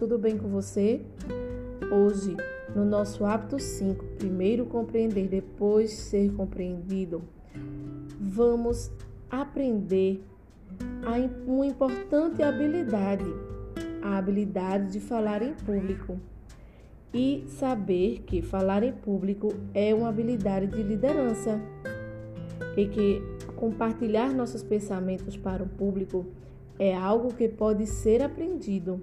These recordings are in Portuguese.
tudo bem com você? Hoje, no nosso hábito 5, primeiro compreender, depois ser compreendido, vamos aprender uma importante habilidade, a habilidade de falar em público. E saber que falar em público é uma habilidade de liderança e que compartilhar nossos pensamentos para o público é algo que pode ser aprendido.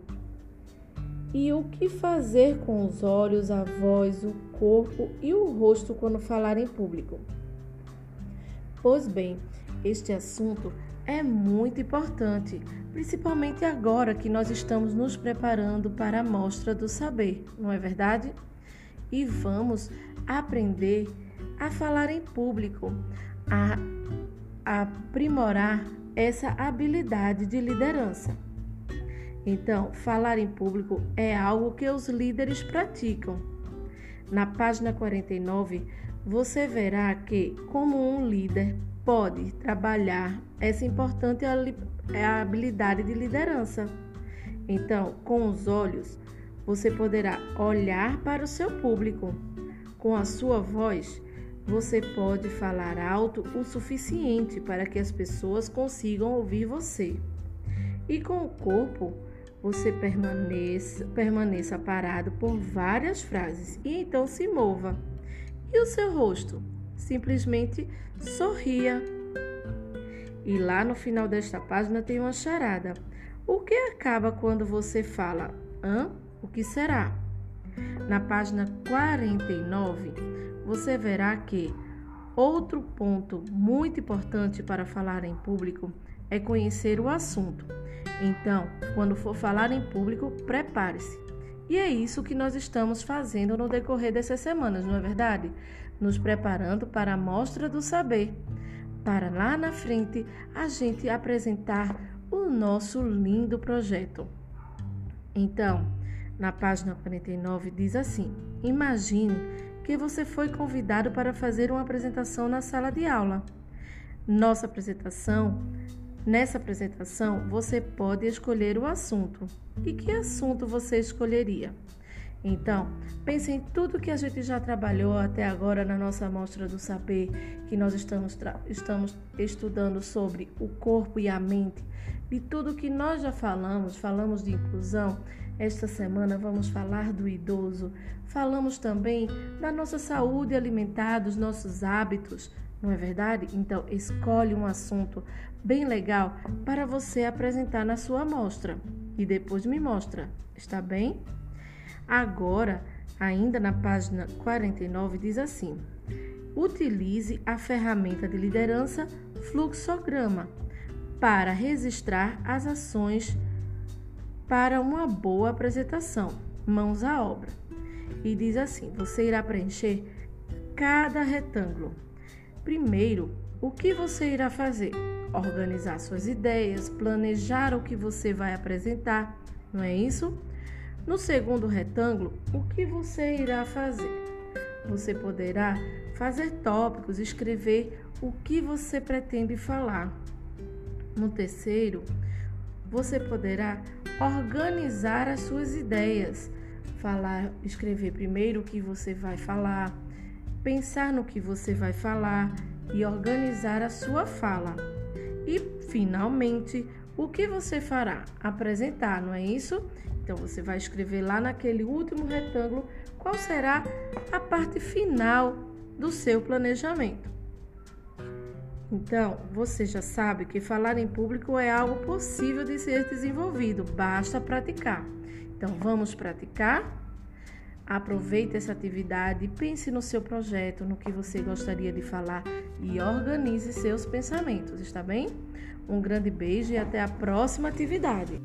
E o que fazer com os olhos, a voz, o corpo e o rosto quando falar em público? Pois bem, este assunto é muito importante, principalmente agora que nós estamos nos preparando para a Mostra do Saber, não é verdade? E vamos aprender a falar em público, a aprimorar essa habilidade de liderança. Então, falar em público é algo que os líderes praticam. Na página 49, você verá que, como um líder pode trabalhar essa importante é habilidade de liderança. Então, com os olhos, você poderá olhar para o seu público. Com a sua voz, você pode falar alto o suficiente para que as pessoas consigam ouvir você. E com o corpo, você permaneça, permaneça parado por várias frases e então se mova. E o seu rosto? Simplesmente sorria. E lá no final desta página tem uma charada. O que acaba quando você fala? Hã? O que será? Na página 49, você verá que outro ponto muito importante para falar em público é conhecer o assunto. Então, quando for falar em público, prepare-se. E é isso que nós estamos fazendo no decorrer dessas semanas, não é verdade? Nos preparando para a mostra do saber, para lá na frente a gente apresentar o nosso lindo projeto. Então, na página 49 diz assim: Imagine que você foi convidado para fazer uma apresentação na sala de aula. Nossa apresentação, nessa apresentação, você pode escolher o assunto. E que assunto você escolheria? Então, pense em tudo que a gente já trabalhou até agora na nossa amostra do saber, que nós estamos, estamos estudando sobre o corpo e a mente, de tudo que nós já falamos, falamos de inclusão. Esta semana vamos falar do idoso, falamos também da nossa saúde alimentar, dos nossos hábitos, não é verdade? Então, escolhe um assunto bem legal para você apresentar na sua amostra e depois me mostra, está bem? Agora, ainda na página 49, diz assim: utilize a ferramenta de liderança fluxograma para registrar as ações para uma boa apresentação. Mãos à obra. E diz assim: você irá preencher cada retângulo. Primeiro, o que você irá fazer? Organizar suas ideias, planejar o que você vai apresentar, não é isso? No segundo retângulo, o que você irá fazer? Você poderá fazer tópicos, escrever o que você pretende falar. No terceiro, você poderá organizar as suas ideias, falar, escrever primeiro o que você vai falar, pensar no que você vai falar e organizar a sua fala. E, finalmente, o que você fará? Apresentar, não é isso? Então você vai escrever lá naquele último retângulo qual será a parte final do seu planejamento. Então, você já sabe que falar em público é algo possível de ser desenvolvido, basta praticar. Então, vamos praticar? Aproveite essa atividade, pense no seu projeto, no que você gostaria de falar e organize seus pensamentos, está bem? Um grande beijo e até a próxima atividade.